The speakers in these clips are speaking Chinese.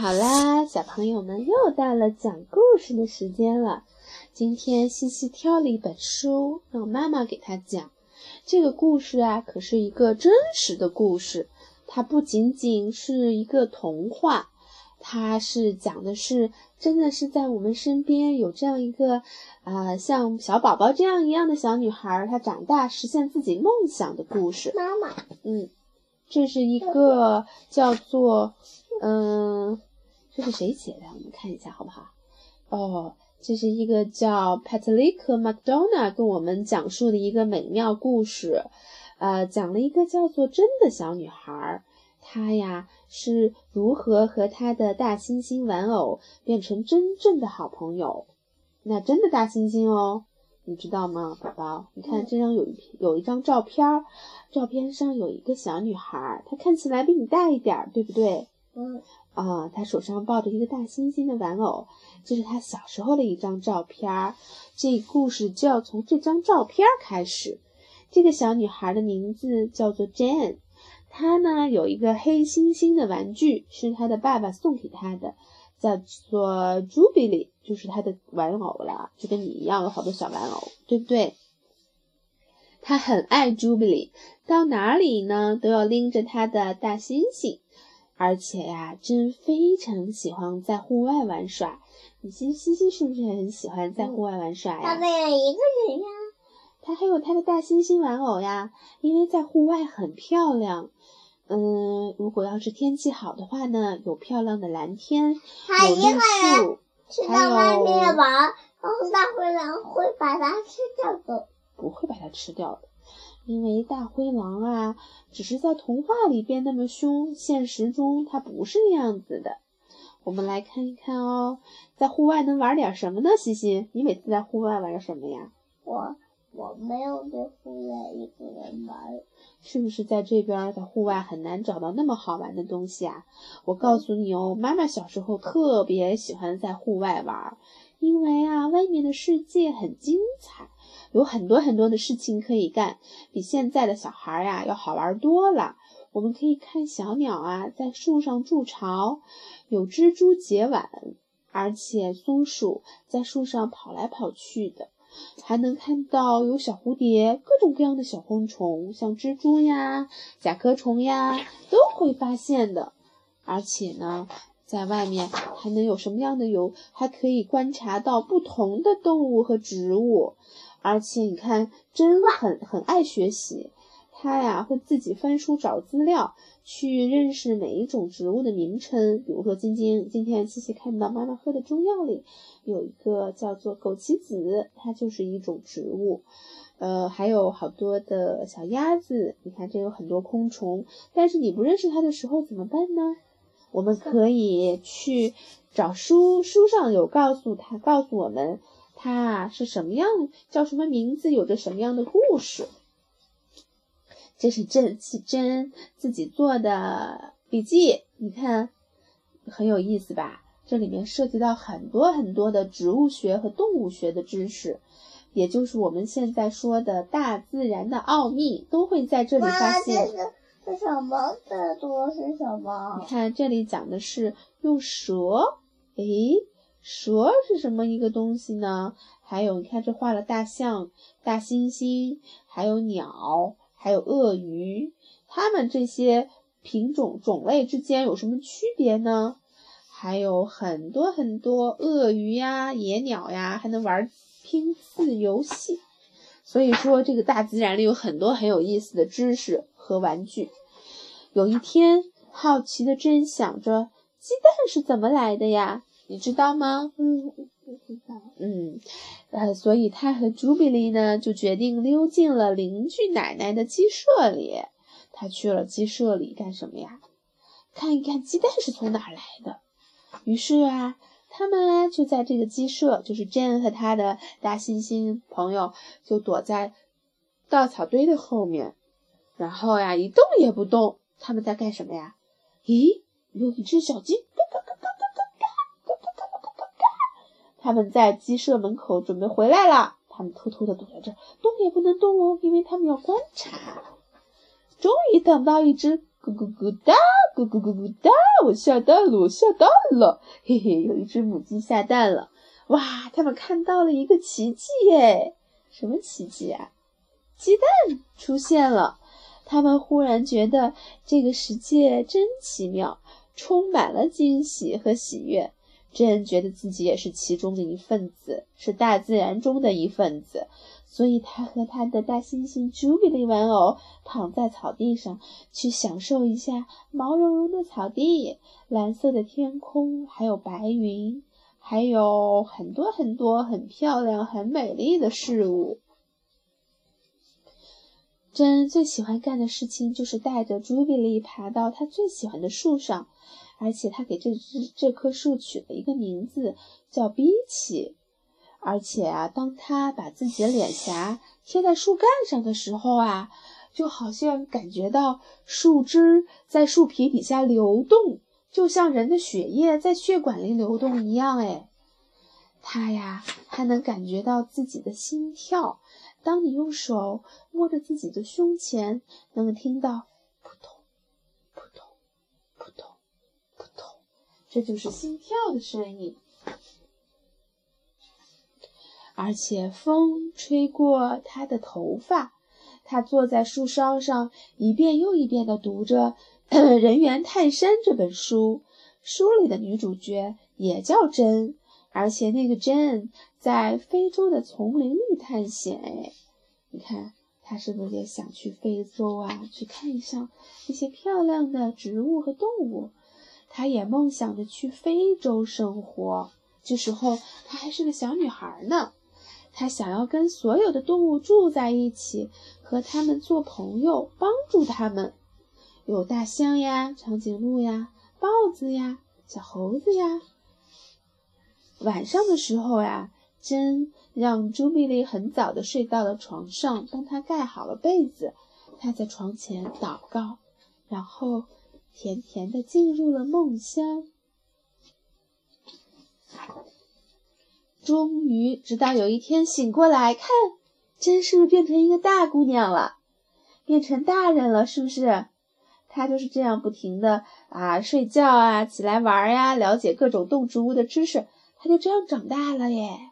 好啦，小朋友们又到了讲故事的时间了。今天西西挑了一本书，让妈妈给她讲。这个故事啊，可是一个真实的故事。它不仅仅是一个童话，它是讲的是真的是在我们身边有这样一个，呃，像小宝宝这样一样的小女孩，她长大实现自己梦想的故事。妈妈，嗯，这是一个叫做，嗯，这是谁写的？我们看一下好不好？哦，这是一个叫 Patrick McDonough 跟我们讲述的一个美妙故事。呃，讲了一个叫做真的小女孩，她呀是如何和她的大猩猩玩偶变成真正的好朋友。那真的大猩猩哦，你知道吗，宝宝？你看这张有一有一张照片，照片上有一个小女孩，她看起来比你大一点，对不对？啊，她手上抱着一个大猩猩的玩偶，这是她小时候的一张照片。这故事就要从这张照片开始。这个小女孩的名字叫做 Jane，她呢有一个黑猩猩的玩具，是她的爸爸送给她的，叫做 Jubilee，就是她的玩偶了，就跟你一样有好多小玩偶，对不对？她很爱 Jubilee，到哪里呢都要拎着她的大猩猩，而且呀，真非常喜欢在户外玩耍。你西西西是不是很喜欢在户外玩耍呀？他们一个人呀。他还有他的大猩猩玩偶呀，因为在户外很漂亮。嗯，如果要是天气好的话呢，有漂亮的蓝天，有绿树，去到外面玩，然后大灰狼会把它吃掉的。不会把它吃掉的，因为大灰狼啊，只是在童话里变那么凶，现实中它不是那样子的。我们来看一看哦，在户外能玩点什么呢？西西，你每次在户外玩什么呀？我。我没有在户外一个人玩，是不是在这边在户外很难找到那么好玩的东西啊？我告诉你哦，妈妈小时候特别喜欢在户外玩，因为啊，外面的世界很精彩，有很多很多的事情可以干，比现在的小孩呀要好玩多了。我们可以看小鸟啊在树上筑巢，有蜘蛛结网，而且松鼠在树上跑来跑去的。还能看到有小蝴蝶，各种各样的小昆虫，像蜘蛛呀、甲壳虫呀，都会发现的。而且呢，在外面还能有什么样的有？还可以观察到不同的动物和植物。而且你看，真很很爱学习，他呀会自己翻书找资料。去认识每一种植物的名称，比如说晶晶，今天西西看到妈妈喝的中药里有一个叫做枸杞子，它就是一种植物。呃，还有好多的小鸭子，你看这有很多昆虫，但是你不认识它的时候怎么办呢？我们可以去找书，书上有告诉他，告诉我们它是什么样，叫什么名字，有着什么样的故事。这是郑启真自己做的笔记，你看很有意思吧？这里面涉及到很多很多的植物学和动物学的知识，也就是我们现在说的大自然的奥秘，都会在这里发现。这是什么？这多是什么？你看这里讲的是用蛇，诶，蛇是什么一个东西呢？还有你看这画了大象、大猩猩，还有鸟。还有鳄鱼，它们这些品种种类之间有什么区别呢？还有很多很多鳄鱼呀、野鸟呀，还能玩拼字游戏。所以说，这个大自然里有很多很有意思的知识和玩具。有一天，好奇的真想着，鸡蛋是怎么来的呀？你知道吗？嗯。嗯，呃，所以他和朱比利呢就决定溜进了邻居奶奶的鸡舍里。他去了鸡舍里干什么呀？看一看鸡蛋是从哪来的。于是啊，他们就在这个鸡舍，就是 Jane 和他的大猩猩朋友，就躲在稻草堆的后面，然后呀一动也不动。他们在干什么呀？咦，有一只小鸡。他们在鸡舍门口准备回来了，他们偷偷的躲在这，动也不能动哦，因为他们要观察。终于等到一只咕咕咕哒、咕咕咕咕哒我下蛋了，我下蛋了！嘿嘿，有一只母鸡下蛋了。哇，他们看到了一个奇迹耶！什么奇迹啊？鸡蛋出现了。他们忽然觉得这个世界真奇妙，充满了惊喜和喜悦。真觉得自己也是其中的一份子，是大自然中的一份子。所以，他和他的大猩猩朱比利玩偶躺在草地上，去享受一下毛茸茸的草地、蓝色的天空，还有白云，还有很多很多很漂亮、很美丽的事物。珍最喜欢干的事情就是带着朱比利爬到他最喜欢的树上，而且他给这只这棵树取了一个名字，叫比奇。而且啊，当他把自己的脸颊贴在树干上的时候啊，就好像感觉到树枝在树皮底下流动，就像人的血液在血管里流动一样。哎，他呀还能感觉到自己的心跳。当你用手摸着自己的胸前，能听到这就是心跳的声音。而且风吹过他的头发，他坐在树梢上，一遍又一遍地读着《人猿泰山》这本书。书里的女主角也叫珍，而且那个珍在非洲的丛林里探险。哎，你看，她是不是也想去非洲啊？去看一下那些漂亮的植物和动物？她也梦想着去非洲生活。这时候，她还是个小女孩呢。他想要跟所有的动物住在一起，和他们做朋友，帮助他们。有大象呀、长颈鹿呀、豹子呀、小猴子呀。晚上的时候呀，珍让朱比利很早的睡到了床上，帮她盖好了被子。她在床前祷告，然后甜甜的进入了梦乡。终于，直到有一天醒过来，看，真是变成一个大姑娘了，变成大人了，是不是？她就是这样不停的啊睡觉啊，起来玩呀，了解各种动植物的知识，她就这样长大了耶。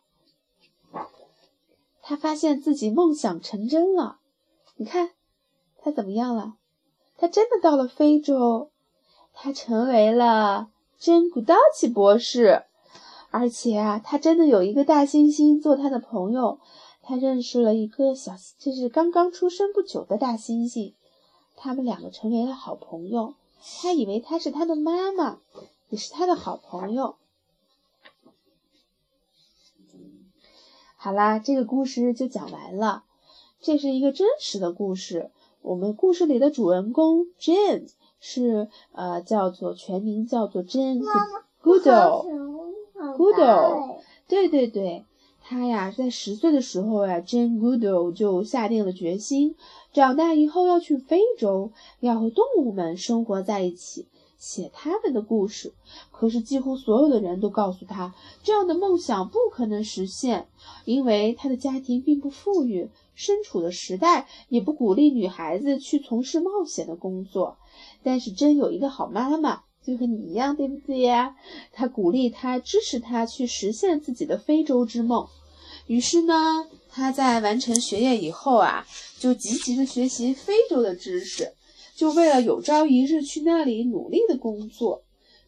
她发现自己梦想成真了，你看，她怎么样了？她真的到了非洲，她成为了真古道奇博士。而且啊，他真的有一个大猩猩做他的朋友。他认识了一个小，就是刚刚出生不久的大猩猩，他们两个成为了好朋友。他以为他是他的妈妈，也是他的好朋友。好啦，这个故事就讲完了。这是一个真实的故事。我们故事里的主人公 Jane 是呃，叫做全名叫做 Jane Goodall。Goodall，对对对，他呀，在十岁的时候呀，Jane Goodall 就下定了决心，长大以后要去非洲，要和动物们生活在一起，写他们的故事。可是，几乎所有的人都告诉他，这样的梦想不可能实现，因为他的家庭并不富裕，身处的时代也不鼓励女孩子去从事冒险的工作。但是，真有一个好妈妈。就和你一样，对不对呀？他鼓励他，支持他去实现自己的非洲之梦。于是呢，他在完成学业以后啊，就积极的学习非洲的知识，就为了有朝一日去那里努力的工作。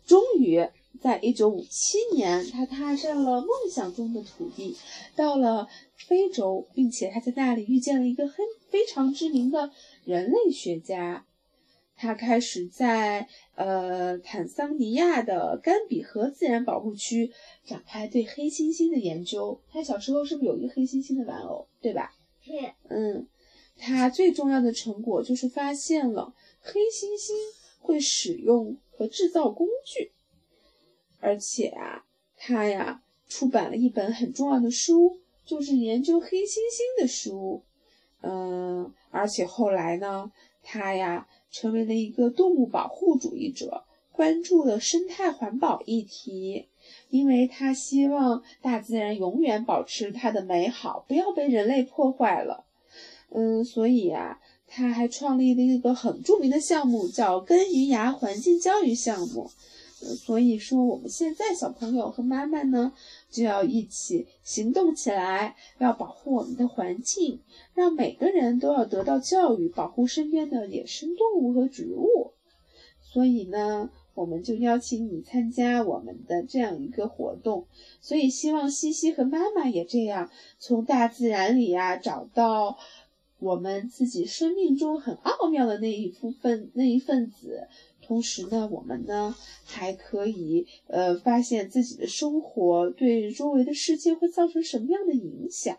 终于，在一九五七年，他踏上了梦想中的土地，到了非洲，并且他在那里遇见了一个很非常知名的人类学家。他开始在呃坦桑尼亚的甘比河自然保护区展开对黑猩猩的研究。他小时候是不是有一个黑猩猩的玩偶，对吧？是。嗯，他最重要的成果就是发现了黑猩猩会使用和制造工具，而且啊，他呀出版了一本很重要的书，就是研究黑猩猩的书。嗯，而且后来呢，他呀。成为了一个动物保护主义者，关注了生态环保议题，因为他希望大自然永远保持它的美好，不要被人类破坏了。嗯，所以啊，他还创立了一个很著名的项目，叫根鱼芽环境教育项目。所以说我们现在小朋友和妈妈呢，就要一起行动起来，要保护我们的环境，让每个人都要得到教育，保护身边的野生动物和植物。所以呢，我们就邀请你参加我们的这样一个活动。所以希望西西和妈妈也这样，从大自然里呀找到我们自己生命中很奥妙的那一部分那一份子。同时呢，我们呢还可以呃发现自己的生活对周围的世界会造成什么样的影响。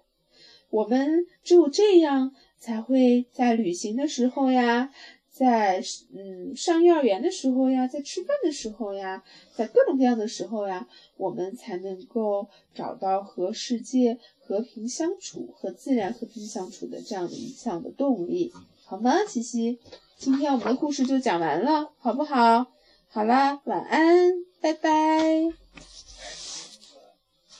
我们只有这样，才会在旅行的时候呀，在嗯上幼儿园的时候呀，在吃饭的时候呀，在各种各样的时候呀，我们才能够找到和世界和平相处、和自然和平相处的这样的一项的动力，好吗，西西？今天我们的故事就讲完了，好不好？好啦，晚安，拜拜。